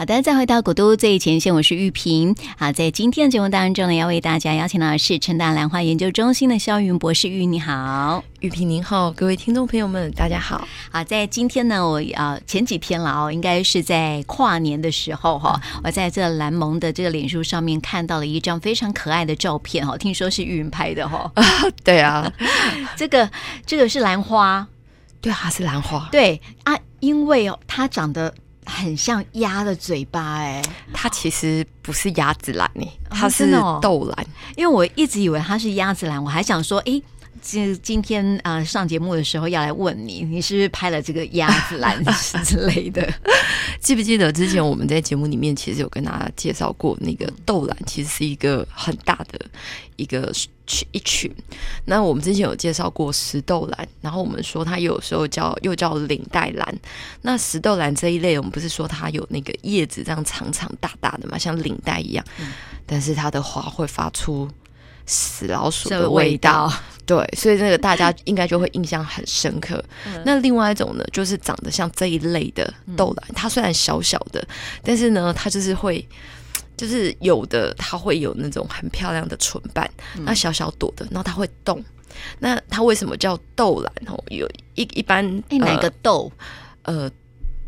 好的，再回到古都最前线，我是玉萍。好，在今天的节目当中呢，要为大家邀请到的是成大兰花研究中心的肖云博士。玉，你好，玉萍您好，各位听众朋友们，大家好。好，在今天呢，我呃前几天了哦，应该是在跨年的时候哈，我在这蓝盟的这个脸书上面看到了一张非常可爱的照片哈，听说是玉云拍的哈。啊 对啊，这个这个是兰花，对啊，是兰花。对啊，因为哦，它长得。很像鸭的嘴巴哎、欸，它其实不是鸭子兰呢，它是豆兰、哦。因为我一直以为它是鸭子兰，我还想说，哎、欸，今今天啊、呃、上节目的时候要来问你，你是不是拍了这个鸭子兰之类的？记不记得之前我们在节目里面其实有跟大家介绍过，那个豆兰其实是一个很大的一个。一群，那我们之前有介绍过石豆兰，然后我们说它有时候叫又叫领带兰。那石豆兰这一类，我们不是说它有那个叶子这样长长大大的嘛，像领带一样，嗯、但是它的花会发出死老鼠的味道，味道对，所以那个大家应该就会印象很深刻。嗯、那另外一种呢，就是长得像这一类的豆兰，它虽然小小的，但是呢，它就是会。就是有的，它会有那种很漂亮的唇瓣，嗯、那小小朵的，然后它会动。那它为什么叫豆兰？哦，有一一般，哎、欸，哪个豆？呃，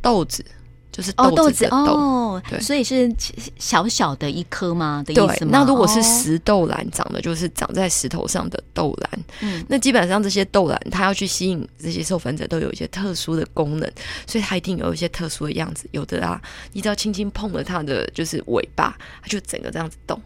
豆子。就是豆子，豆子哦，对，所以是小小的一颗吗？的意思吗？那如果是石豆兰，长的就是长在石头上的豆兰。嗯，那基本上这些豆兰，它要去吸引这些授粉者，都有一些特殊的功能，所以它一定有一些特殊的样子。有的啊，你只要轻轻碰了它的就是尾巴，它就整个这样子动。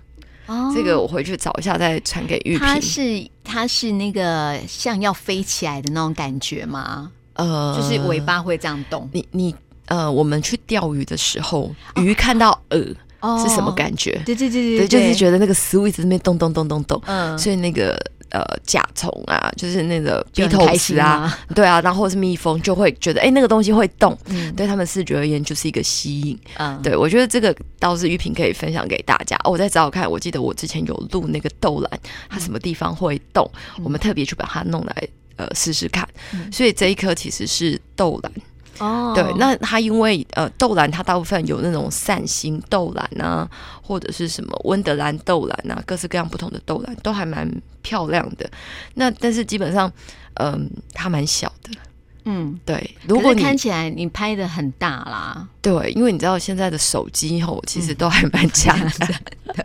哦，这个我回去找一下再传给玉萍。它是它是那个像要飞起来的那种感觉吗？呃，就是尾巴会这样动。你你。呃，我们去钓鱼的时候，鱼看到饵、哦、是什么感觉？对对对对，对，就是觉得那个食物一直在那边动动动动动。嗯，所以那个呃甲虫啊，就是那个鼻头刺啊，对啊，然后是蜜蜂就会觉得，哎，那个东西会动，嗯、对他们视觉而言就是一个吸引。嗯，对我觉得这个倒是玉萍可以分享给大家。哦、我再找找看，我记得我之前有录那个豆兰，它什么地方会动，嗯、我们特别去把它弄来呃试试看。嗯、所以这一颗其实是豆兰。哦，对，那它因为呃豆兰它大部分有那种扇形豆兰啊，或者是什么温德兰豆兰啊，各式各样不同的豆兰都还蛮漂亮的。那但是基本上，嗯、呃，它蛮小的。嗯，对。如果你看起来你拍的很大啦，对，因为你知道现在的手机吼其实都还蛮强的，嗯、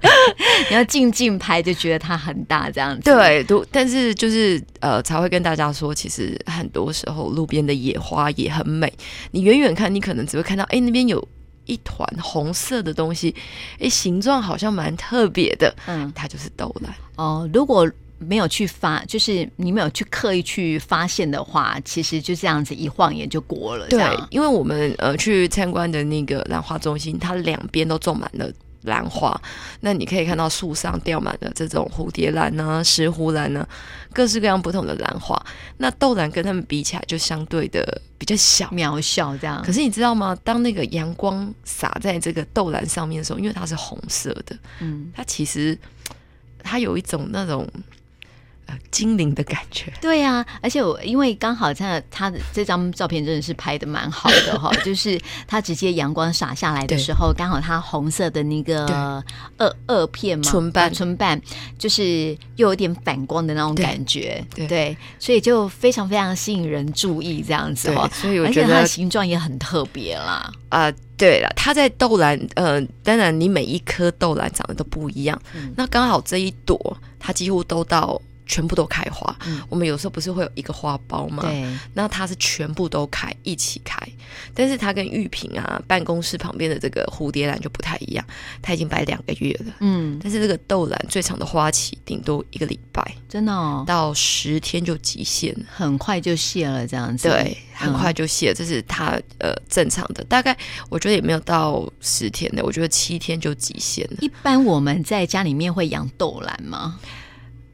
你要静静拍就觉得它很大这样子。对，都但是就是呃才会跟大家说，其实很多时候路边的野花也很美。你远远看，你可能只会看到，哎，那边有一团红色的东西，哎，形状好像蛮特别的。嗯，它就是豆兰。哦，如果。没有去发，就是你没有去刻意去发现的话，其实就这样子一晃眼就过了。对，因为我们呃去参观的那个兰花中心，它两边都种满了兰花，那你可以看到树上吊满了这种蝴蝶兰呢、石斛兰呢，各式各样不同的兰花。那豆兰跟它们比起来，就相对的比较小、渺小这样。可是你知道吗？当那个阳光洒在这个豆兰上面的时候，因为它是红色的，嗯，它其实它有一种那种。精灵的感觉，对呀、啊，而且我因为刚好在他的这张照片真的是拍的蛮好的哈，就是他直接阳光洒下来的时候，刚好他红色的那个萼萼片嘛，唇瓣。唇瓣就是又有点反光的那种感觉，对，对，所以就非常非常吸引人注意这样子哈，所以我觉得它的形状也很特别啦。啊、呃，对了，它在豆兰，呃，当然你每一颗豆兰长得都不一样，嗯、那刚好这一朵它几乎都到。全部都开花，嗯、我们有时候不是会有一个花苞吗？对，那它是全部都开，一起开。但是它跟玉屏啊办公室旁边的这个蝴蝶兰就不太一样，它已经摆两个月了。嗯，但是这个豆兰最长的花期顶多一个礼拜，真的哦，到十天就极限，很快就谢了这样子。对，很快就谢，嗯、这是它呃正常的，大概我觉得也没有到十天的，我觉得七天就极限了。一般我们在家里面会养豆兰吗？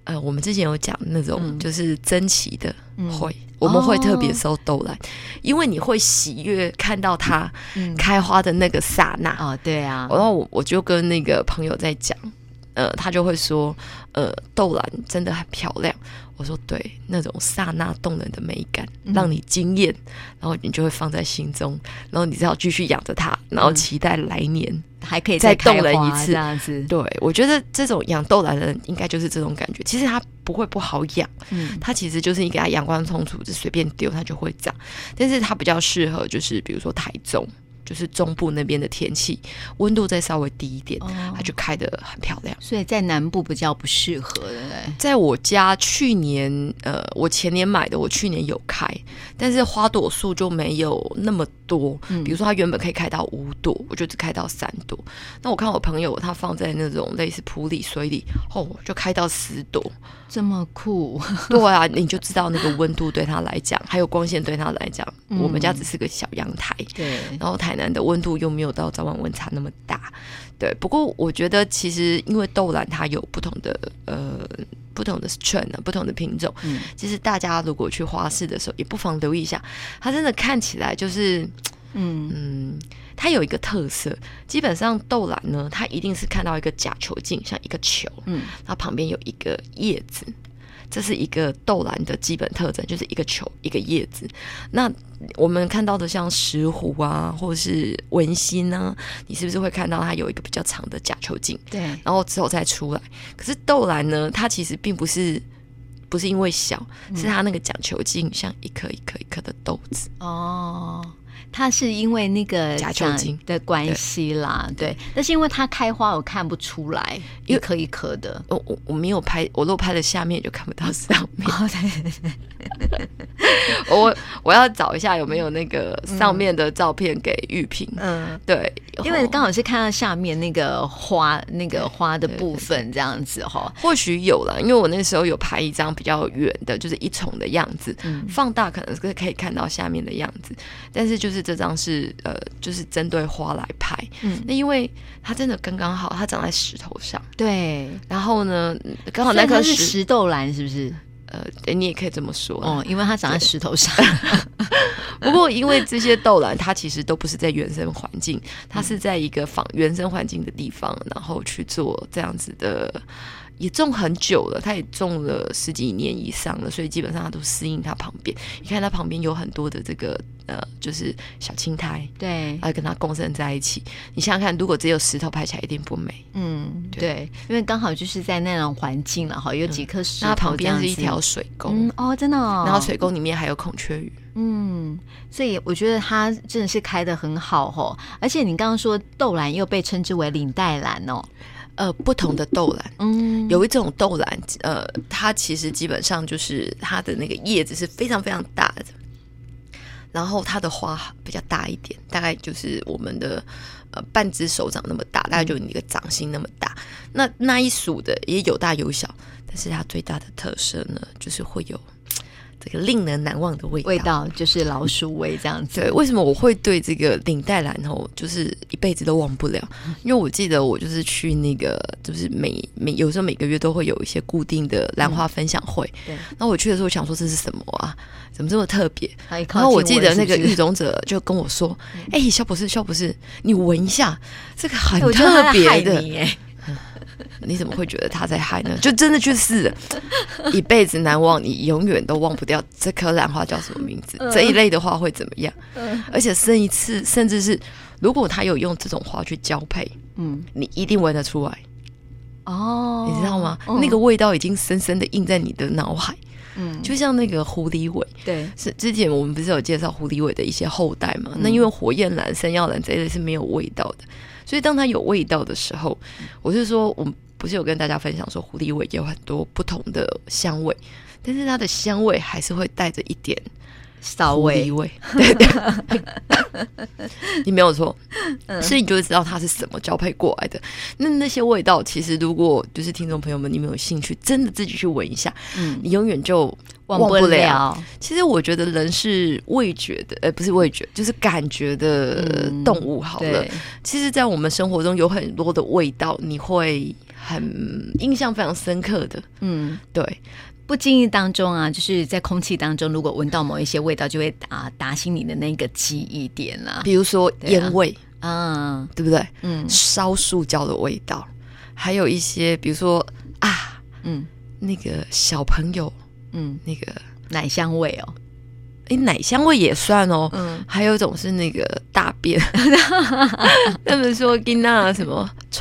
呃，我们之前有讲那种就是珍奇的会，嗯、我们会特别收豆兰，哦、因为你会喜悦看到它开花的那个刹那。啊、嗯哦，对啊。然后我我就跟那个朋友在讲，呃，他就会说，呃，豆兰真的很漂亮。我说对，那种刹那动人的美感让你惊艳，嗯、然后你就会放在心中，然后你只要继续养着它，然后期待来年、嗯、还可以再动人一次。这样子，对，我觉得这种养豆兰的人应该就是这种感觉。其实它不会不好养，嗯，它其实就是你给它阳光充足，就随便丢它就会长。但是它比较适合，就是比如说台中。就是中部那边的天气，温度再稍微低一点，哦、它就开的很漂亮。所以在南部比较不适合的。在我家去年，呃，我前年买的，我去年有开，但是花朵数就没有那么多。嗯、比如说，它原本可以开到五朵，我就只开到三朵。那我看我朋友他放在那种类似普里水里，哦，就开到十朵，这么酷。对啊，你就知道那个温度对他来讲，还有光线对他来讲，嗯、我们家只是个小阳台。对，然后台。南的温度又没有到早晚温差那么大，对。不过我觉得其实因为豆兰它有不同的呃不同的 strain 不同的品种，嗯，其实大家如果去花市的时候，也不妨留意一下，它真的看起来就是，嗯嗯，它有一个特色，基本上豆兰呢，它一定是看到一个假球茎，像一个球，嗯，它旁边有一个叶子。这是一个豆兰的基本特征，就是一个球，一个叶子。那我们看到的像石斛啊，或者是文心呢，你是不是会看到它有一个比较长的假球茎？对，然后之后再出来。可是豆兰呢，它其实并不是，不是因为小，是它那个假球茎像一颗一颗一颗的豆子。哦。它是因为那个假球茎的关系啦，对，对。但是因为它开花，我看不出来一颗一颗的。我我我没有拍，我都拍了下面就看不到上面。我我要找一下有没有那个上面的照片给玉萍。嗯，对，因为刚好是看到下面那个花，那个花的部分这样子哈。或许有了，因为我那时候有拍一张比较远的，就是一丛的样子，嗯、放大可能是可以看到下面的样子，但是就是。是这张是呃，就是针对花来拍，嗯，那因为它真的刚刚好，它长在石头上，对。然后呢，刚好那颗是石豆兰，是不是？呃，你也可以这么说哦，因为它长在石头上。不过，因为这些豆兰，它其实都不是在原生环境，它是在一个仿原生环境的地方，然后去做这样子的。也种很久了，它也种了十几年以上了，所以基本上它都适应它旁边。你看它旁边有很多的这个呃，就是小青苔，对，来跟它共生在一起。你想想看，如果只有石头，拍起来一定不美。嗯，对，对，因为刚好就是在那种环境了哈，有几颗石头、嗯。那旁边是一条水沟、嗯，哦，真的哦。然后水沟里面还有孔雀鱼，嗯，所以我觉得它真的是开的很好哦。而且你刚刚说豆兰又被称之为领带兰哦。呃，不同的豆兰，嗯，有一种豆兰，呃，它其实基本上就是它的那个叶子是非常非常大的，然后它的花比较大一点，大概就是我们的呃半只手掌那么大，大概就你一个掌心那么大。那那一属的也有大有小，但是它最大的特色呢，就是会有。这个令人难忘的味道，味道就是老鼠味这样子。对，为什么我会对这个领带兰哦，就是一辈子都忘不了？因为我记得我就是去那个，就是每每有时候每个月都会有一些固定的兰花分享会。嗯、对，那我去的时候，我想说这是什么啊？怎么这么特别？然后我记得那个育种者就跟我说：“哎、嗯，肖博士，肖博士，你闻一下，这个很特别的。”你怎么会觉得他在嗨呢？就真的就是一辈子难忘，你永远都忘不掉这棵兰花叫什么名字？这一类的话会怎么样？而且生一次，甚至是如果他有用这种花去交配，嗯，你一定闻得出来哦，你知道吗？那个味道已经深深的印在你的脑海，嗯，就像那个狐狸尾，对，是之前我们不是有介绍狐狸尾的一些后代嘛？那因为火焰兰、山药兰这一类是没有味道的。所以，当它有味道的时候，我是说，我们不是有跟大家分享说，狐狸尾有很多不同的香味，但是它的香味还是会带着一点骚味味。对对，你没有错，所以你就会知道它是什么交配过来的。那那些味道，其实如果就是听众朋友们，你们有兴趣，真的自己去闻一下，嗯，你永远就。忘不了。不了，其实我觉得人是味觉的，呃，不是味觉，就是感觉的动物。好了，嗯、其实，在我们生活中有很多的味道，你会很印象非常深刻的。嗯，对，不经意当中啊，就是在空气当中，如果闻到某一些味道，就会打打醒你的那个记忆点啊。比如说烟味，啊，对不对？嗯，烧塑胶的味道。还有一些比如说啊，嗯，那个小朋友，嗯，那个奶香味哦，哎，奶香味也算哦，嗯，还有一种是那个大便，他们说跟那什么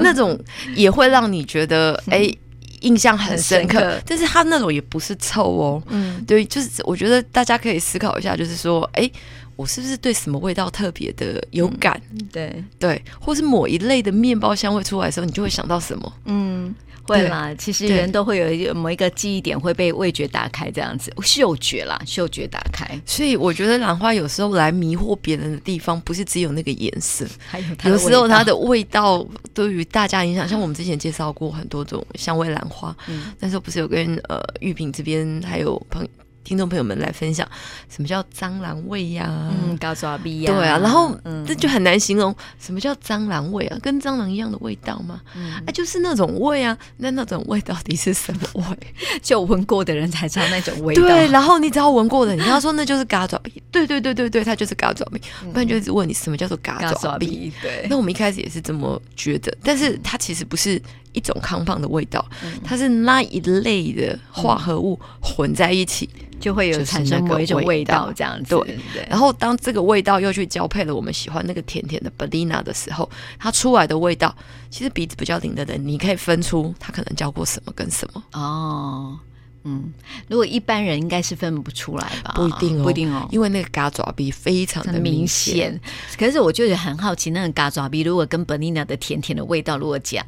那种也会让你觉得哎。诶印象很深刻，深刻，但是他那种也不是臭哦。嗯，对，就是我觉得大家可以思考一下，就是说，哎，我是不是对什么味道特别的有感？嗯、对对，或是某一类的面包香味出来的时候，你就会想到什么？嗯。会啦，其实人都会有一个某一个记忆点会被味觉打开，这样子嗅觉啦，嗅觉打开。所以我觉得兰花有时候来迷惑别人的地方，不是只有那个颜色，还有有时候它的味道对于大家影响。像我们之前介绍过很多种香味兰花，嗯，那时候不是有跟呃玉萍这边还有朋友。听众朋友们来分享什么叫蟑螂味呀？嗯，高抓鼻呀。对啊，然后这就很难形容什么叫蟑螂味啊？跟蟑螂一样的味道吗？嗯，啊，就是那种味啊。那那种味到底是什么味？就闻过的人才知道那种味道。对，然后你只要闻过的，你跟他说那就是嘎爪鼻。对对对对对，它就是嘎爪鼻。不然就一直问你什么叫做嘎爪鼻。对，那我们一开始也是这么觉得，但是它其实不是一种康棒的味道，它是那一类的化合物混在一起。就会有产生某一种味道，这样子。对，对。然后当这个味道又去交配了我们喜欢那个甜甜的 Bellina 的时候，它出来的味道，其实鼻子比较灵的人，你可以分出它可能交过什么跟什么。哦，嗯，如果一般人应该是分不出来吧？不一定哦，不一定哦，因为那个嘎爪鼻非常的明显。可是我就很好奇，那个嘎爪鼻如果跟 Bellina 的甜甜的味道如果加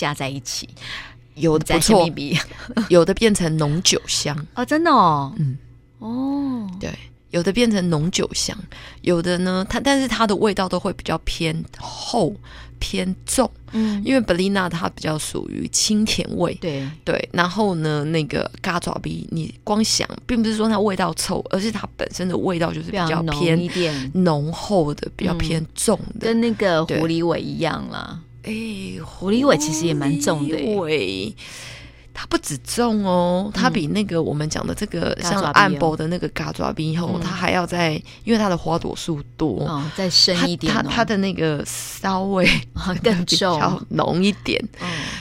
加在一起。有的不错，有的变成浓酒香。哦，真的哦，嗯，哦，对，有的变成浓酒香，有的呢，它但是它的味道都会比较偏厚偏重，嗯，因为 Bellina 它比较属于清甜味，对。对，然后呢，那个嘎爪鼻，你光想，并不是说它味道臭，而是它本身的味道就是比较偏一点。浓厚的，比较偏重的，跟那个狐狸尾一样啦。哎，狐狸尾其实也蛮重的，尾它不止重哦，它比那个我们讲的这个像暗波的那个嘎爪鼻后，它还要再，因为它的花朵数多，哦，再深一点，它它的那个骚味更 重，浓一点，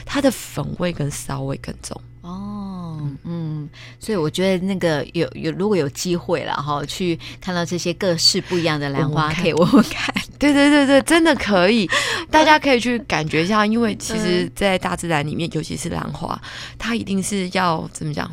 它的粉味跟骚味更重。哦，嗯，所以我觉得那个有有如果有机会了哈，去看到这些各式不一样的兰花，可以闻闻看。对对对对，真的可以，大家可以去感觉一下，因为其实，在大自然里面，尤其是兰花，它一定是要怎么讲，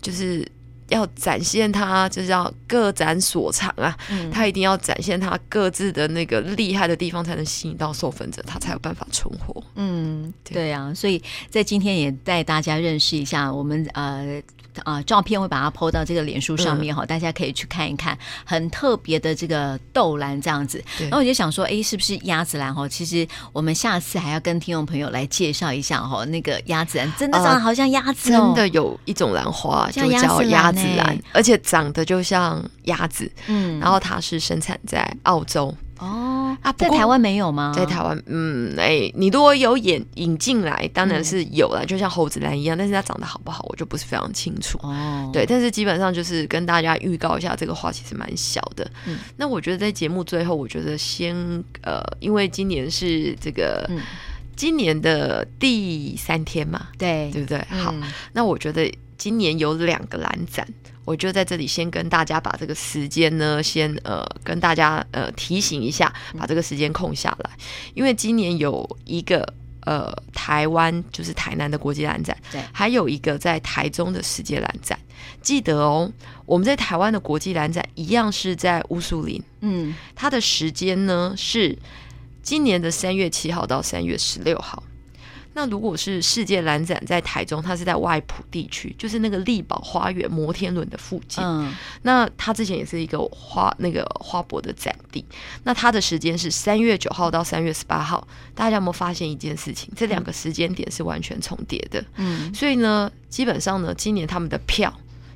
就是。要展现它，就是要各展所长啊！嗯、它一定要展现它各自的那个厉害的地方，才能吸引到授粉者，它才有办法存活。嗯，对呀、啊，所以在今天也带大家认识一下我们呃。啊、呃，照片会把它 po 到这个脸书上面哈，嗯、大家可以去看一看，很特别的这个豆兰这样子。然后我就想说，哎，是不是鸭子兰哈？其实我们下次还要跟听众朋友来介绍一下哈，那个鸭子兰真的长得好像鸭子、哦呃，真的有一种兰花就叫鸭子兰，而且长得就像鸭子。嗯，然后它是生产在澳洲。哦啊，在台湾没有吗？在台湾，嗯，哎、欸，你如果有引引进来，当然是有了，嗯、就像猴子兰一样，但是它长得好不好，我就不是非常清楚。哦，对，但是基本上就是跟大家预告一下，这个花其实蛮小的。嗯，那我觉得在节目最后，我觉得先呃，因为今年是这个、嗯、今年的第三天嘛，对，对不对？好，嗯、那我觉得今年有两个蓝展。我就在这里先跟大家把这个时间呢，先呃跟大家呃提醒一下，把这个时间空下来，因为今年有一个呃台湾就是台南的国际蓝展，对，还有一个在台中的世界蓝展。记得哦，我们在台湾的国际蓝展一样是在乌树林，嗯，它的时间呢是今年的三月七号到三月十六号。那如果是世界蓝展在台中，它是在外埔地区，就是那个力宝花园摩天轮的附近。嗯，那它之前也是一个花那个花博的展地。那它的时间是三月九号到三月十八号。大家有没有发现一件事情？这两个时间点是完全重叠的。嗯，所以呢，基本上呢，今年他们的票。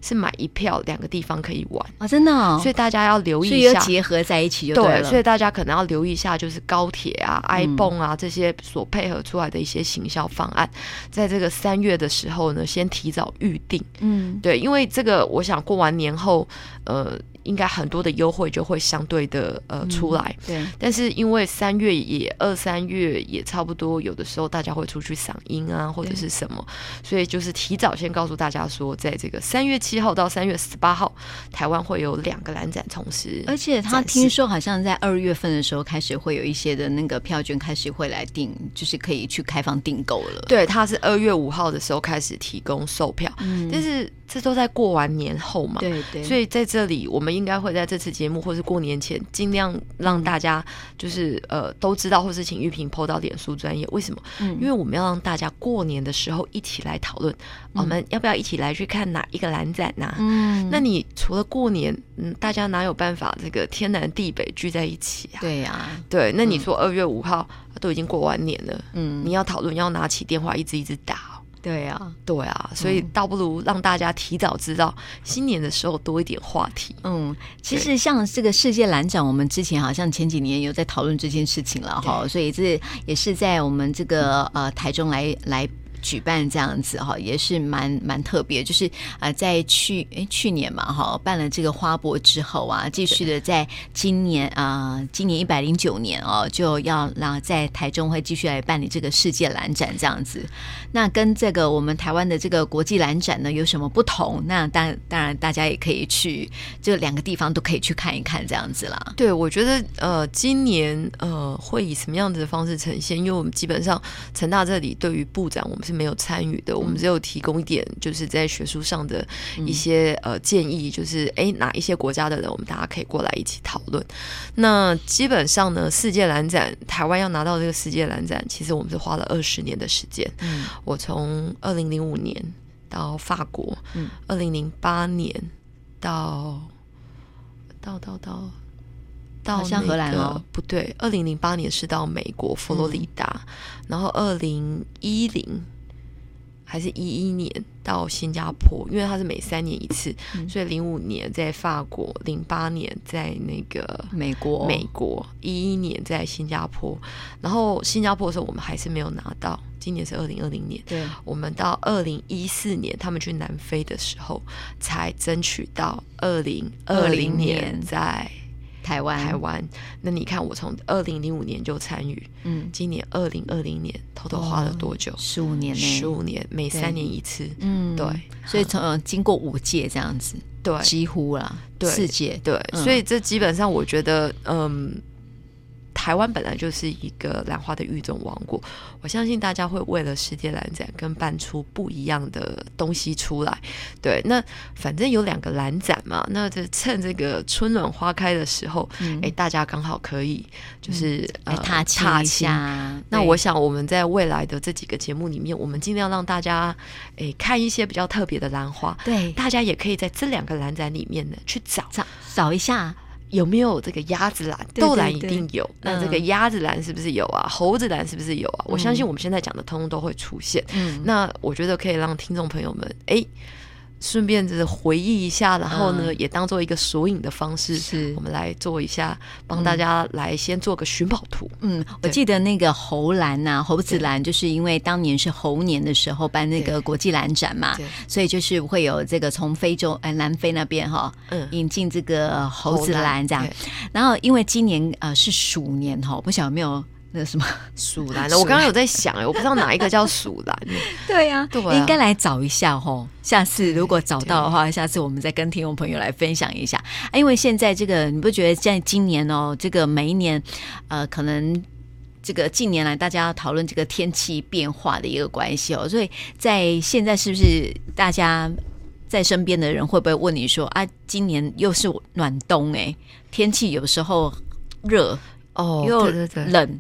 是买一票，两个地方可以玩啊、哦！真的、哦，所以大家要留意一下，结合在一起就。对，所以大家可能要留意一下，就是高铁啊、iPhone 啊这些所配合出来的一些行销方案，在这个三月的时候呢，先提早预定。嗯，对，因为这个，我想过完年后，呃。应该很多的优惠就会相对的呃出来。对，但是因为三月也二三月也差不多，有的时候大家会出去赏樱啊，或者是什么，所以就是提早先告诉大家说，在这个三月七号到三月十八号，台湾会有两个蓝展同时。而且他听说好像在二月份的时候开始会有一些的那个票券开始会来订，就是可以去开放订购了。对，他是二月五号的时候开始提供售票，嗯，但是这都在过完年后嘛，对对，所以在这里我们应该会在这次节目或是过年前尽量让大家就是呃都知道，或是请玉萍 PO 到脸书专业。为什么？嗯，因为我们要让大家过年的时候一起来讨论，我们要不要一起来去看哪一个蓝展呐？嗯，那你除了过年，嗯，大家哪有办法这个天南地北聚在一起啊？对呀，对，那你说二月五号都已经过完年了，嗯，你要讨论要拿起电话一直一直打。对啊，对啊，所以倒不如让大家提早知道新年的时候多一点话题。嗯，其实像这个世界蓝展，我们之前好像前几年有在讨论这件事情了哈，所以这也是在我们这个呃台中来来。举办这样子哈，也是蛮蛮特别。就是啊，在去诶去年嘛哈，办了这个花博之后啊，继续的在今年啊，今年一百零九年哦，就要让在台中会继续来办理这个世界蓝展这样子。那跟这个我们台湾的这个国际蓝展呢有什么不同？那当当然大家也可以去这两个地方都可以去看一看这样子啦。对，我觉得呃，今年呃会以什么样子的方式呈现？因为我们基本上成大这里对于布展我们是。没有参与的，我们只有提供一点，就是在学术上的一些、嗯、呃建议，就是哎哪一些国家的人，我们大家可以过来一起讨论。那基本上呢，世界蓝展，台湾要拿到这个世界蓝展，其实我们是花了二十年的时间。嗯，我从二零零五年到法国，嗯，二零零八年到到到到。到像荷兰哦，不对，二零零八年是到美国佛罗里达，嗯、然后二零一零还是一一年到新加坡，因为它是每三年一次，嗯、所以零五年在法国，零八年在那个美国，美国一一年在新加坡，然后新加坡的时候我们还是没有拿到，今年是二零二零年，对，我们到二零一四年他们去南非的时候才争取到二零二零年在。台湾，台湾，那你看，我从二零零五年就参与，嗯，今年二零二零年，偷偷花了多久？十五年呢？十五年，每三年一次，嗯，对，所以从经过五届这样子，对，几乎啦，对，四届，对，所以这基本上我觉得，嗯。台湾本来就是一个兰花的育种王国，我相信大家会为了世界兰展跟搬出不一样的东西出来。对，那反正有两个兰展嘛，那就趁这个春暖花开的时候，哎、嗯欸，大家刚好可以就是、嗯、呃踏青一下。那我想我们在未来的这几个节目里面，我们尽量让大家哎、欸、看一些比较特别的兰花。对，大家也可以在这两个兰展里面呢去找找找一下。有没有这个鸭子兰？豆兰一定有。那这个鸭子兰是不是有啊？猴子兰是不是有啊？我相信我们现在讲的通通都会出现。嗯，那我觉得可以让听众朋友们哎。诶顺便就是回忆一下，然后呢，嗯、也当做一个索引的方式，是。我们来做一下，帮大家来先做个寻宝图。嗯，我记得那个猴兰呐、啊，猴子兰，就是因为当年是猴年的时候办那个国际兰展嘛，所以就是会有这个从非洲哎南非那边哈，嗯，引进这个猴子兰这样。然后因为今年呃是鼠年哈，不晓得有没有。那什么 鼠兰的，我刚刚有在想哎，我不知道哪一个叫鼠兰。对呀，对，应该来找一下吼。下次如果找到的话，下次我们再跟听众朋友来分享一下。因为现在这个，你不觉得在今年哦，这个每一年，呃，可能这个近年来大家要讨论这个天气变化的一个关系哦，所以在现在是不是大家在身边的人会不会问你说啊，今年又是暖冬哎，天气有时候热哦，又冷。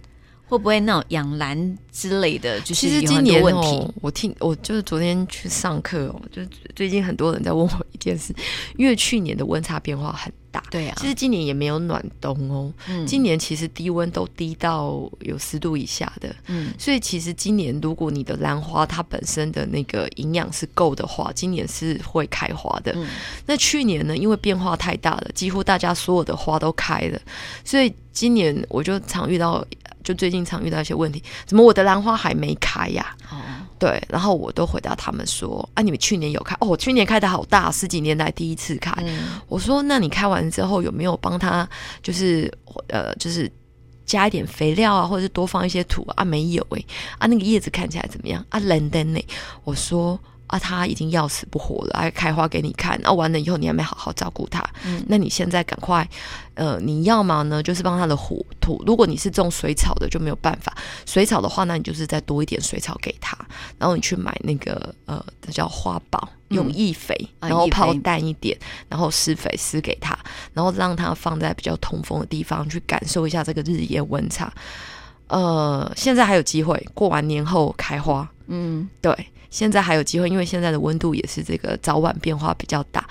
会不会那种养兰之类的？就是。其实今年哦，我听我就是昨天去上课哦，就是最近很多人在问我一件事，因为去年的温差变化很大。对啊，其实今年也没有暖冬哦。嗯，今年其实低温都低到有十度以下的。嗯，所以其实今年如果你的兰花它本身的那个营养是够的话，今年是会开花的。嗯，那去年呢，因为变化太大了，几乎大家所有的花都开了，所以今年我就常遇到。就最近常遇到一些问题，怎么我的兰花还没开呀？哦，对，然后我都回答他们说啊，你们去年有开哦，我去年开的好大，十几年来第一次开。嗯、我说那你开完之后有没有帮他就是呃就是加一点肥料啊，或者是多放一些土啊？没有诶、欸，啊那个叶子看起来怎么样啊？冷的呢？我说。啊，它已经要死不活了，还开花给你看。那、啊、完了以后，你还没好好照顾它。嗯，那你现在赶快，呃，你要么呢，就是帮它的土土。如果你是种水草的，就没有办法。水草的话，那你就是再多一点水草给它。然后你去买那个呃，它叫花宝，用易肥，嗯、然后泡淡一点，嗯、然后施肥施给它，然后让它放在比较通风的地方去感受一下这个日夜温差。呃，现在还有机会，过完年后开花。嗯，对。现在还有机会，因为现在的温度也是这个早晚变化比较大。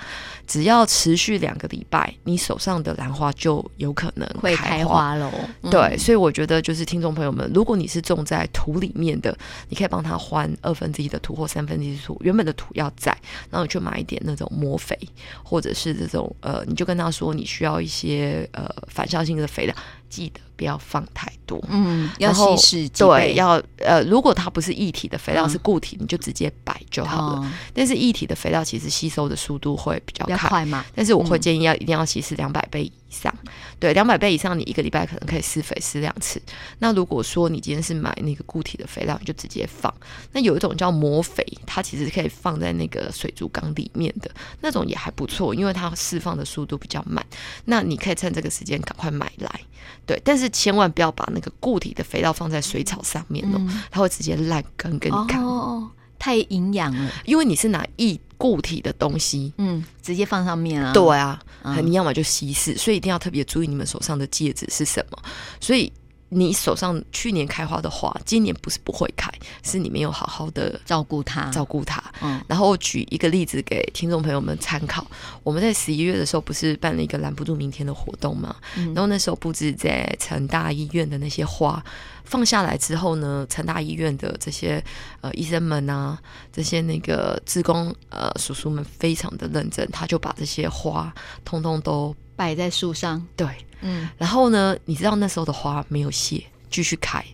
只要持续两个礼拜，你手上的兰花就有可能开会开花喽。嗯、对，所以我觉得就是听众朋友们，如果你是种在土里面的，你可以帮他换二分之一的土或三分之一的土，原本的土要在，然后你去买一点那种磨肥，或者是这种呃，你就跟他说你需要一些呃反向性的肥料，记得不要放太多。嗯，要稀释。对，要呃，如果它不是液体的肥料，是固体，嗯、你就直接摆就好了。哦、但是液体的肥料其实吸收的速度会比较快。快嘛？但是我会建议要一定要稀释两百倍以上，嗯、对，两百倍以上，你一个礼拜可能可以施肥施两次。那如果说你今天是买那个固体的肥料，你就直接放。那有一种叫磨肥，它其实可以放在那个水族缸里面的那种也还不错，因为它释放的速度比较慢。那你可以趁这个时间赶快买来，对。但是千万不要把那个固体的肥料放在水草上面哦，嗯、它会直接烂根给你看。哦，太营养了，因为你是拿一。固体的东西，嗯，直接放上面啊。对啊，你要么就稀释，所以一定要特别注意你们手上的戒指是什么。所以你手上去年开花的花，今年不是不会开，是你没有好好的照顾它，照顾它。嗯，然后举一个例子给听众朋友们参考。我们在十一月的时候不是办了一个拦不住明天的活动吗？嗯，然后那时候布置在成大医院的那些花。放下来之后呢，成大医院的这些呃医生们啊，这些那个职工呃叔叔们非常的认真，他就把这些花通通都摆在树上。对，嗯，然后呢，你知道那时候的花没有谢，继续开，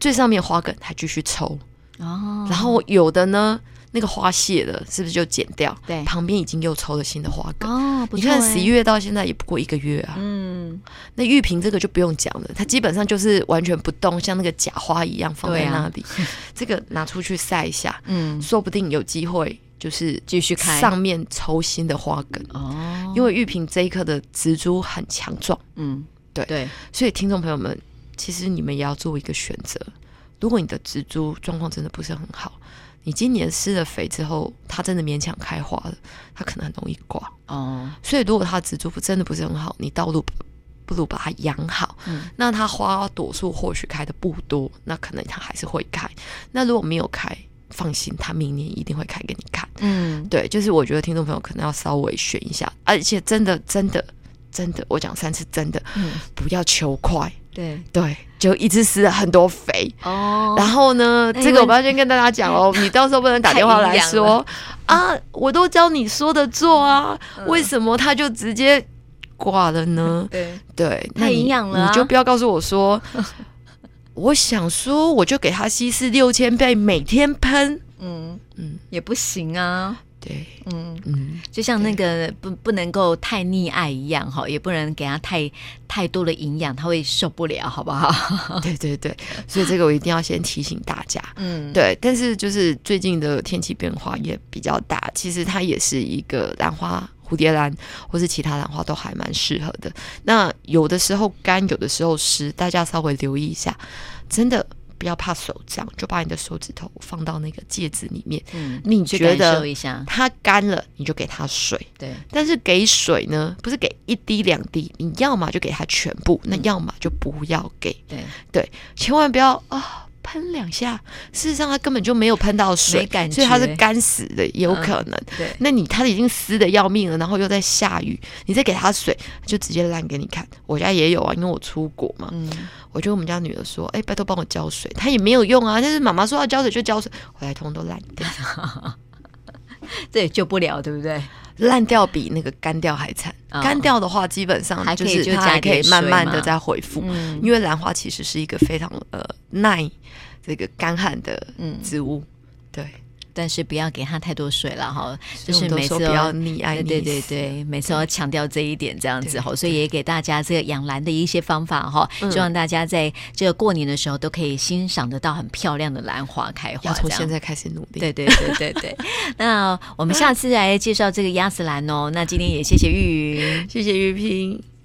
最上面花梗还继续抽。哦，然后有的呢。那个花谢了，是不是就剪掉？对，旁边已经又抽了新的花梗。哦，不。你看十一月到现在也不过一个月啊。嗯，那玉屏这个就不用讲了，它基本上就是完全不动，像那个假花一样放在那里。啊、这个拿出去晒一下，嗯，说不定有机会就是继续开，上面抽新的花梗。哦，因为玉屏这一棵的植株很强壮。嗯，对对，所以听众朋友们，其实你们也要做一个选择。如果你的植株状况真的不是很好。你今年施了肥之后，它真的勉强开花了，它可能很容易挂哦。所以如果它植株真的不是很好，你倒不不如把它养好。嗯，那它花朵数或许开的不多，那可能它还是会开。那如果没有开，放心，它明年一定会开给你看。嗯，对，就是我觉得听众朋友可能要稍微选一下，而且真的真的真的，我讲三次真的，嗯，不要求快。对对，就一直施了很多肥。哦。然后呢，这个我要先跟大家讲哦，你到时候不能打电话来说啊，我都教你说的做啊，为什么他就直接挂了呢？对。对，太营养了，你就不要告诉我说，我想说我就给他稀释六千倍，每天喷，嗯嗯，也不行啊。对，嗯嗯，就像那个不不能够太溺爱一样哈，也不能给他太太多的营养，他会受不了，好不好？对对对，所以这个我一定要先提醒大家，嗯，对。但是就是最近的天气变化也比较大，其实它也是一个兰花、蝴蝶兰或是其他兰花都还蛮适合的。那有的时候干，有的时候湿，大家稍微留意一下，真的。不要怕手脏，就把你的手指头放到那个戒指里面。嗯，你觉得它干了，你就给它水。对，但是给水呢，不是给一滴两滴，你要么就给它全部，那要么就不要给。对对，千万不要啊。哦喷两下，事实上它根本就没有喷到水，所以它是干死的，也有可能。嗯、对，那你它已经湿的要命了，然后又在下雨，你再给它水，就直接烂给你看。我家也有啊，因为我出国嘛，嗯、我就跟我们家女儿说：“哎、欸，拜托帮我浇水。”她也没有用啊，但是妈妈说要浇水就浇水，回来通通都烂掉，这也救不了，对不对？烂掉比那个干掉还惨。干、哦、掉的话，基本上就是它还可以慢慢的再恢复，嗯、因为兰花其实是一个非常呃耐这个干旱的植物。嗯对。但是不要给它太多水了哈，就是每次都要溺爱对对对，每次都要强调这一点这样子哈，所以也给大家这个养兰的一些方法哈，希望大家在这个过年的时候都可以欣赏得到很漂亮的兰花开花。要从现在开始努力，对对对对对。那我们下次来介绍这个鸭子兰哦。那今天也谢谢玉云，谢谢玉萍。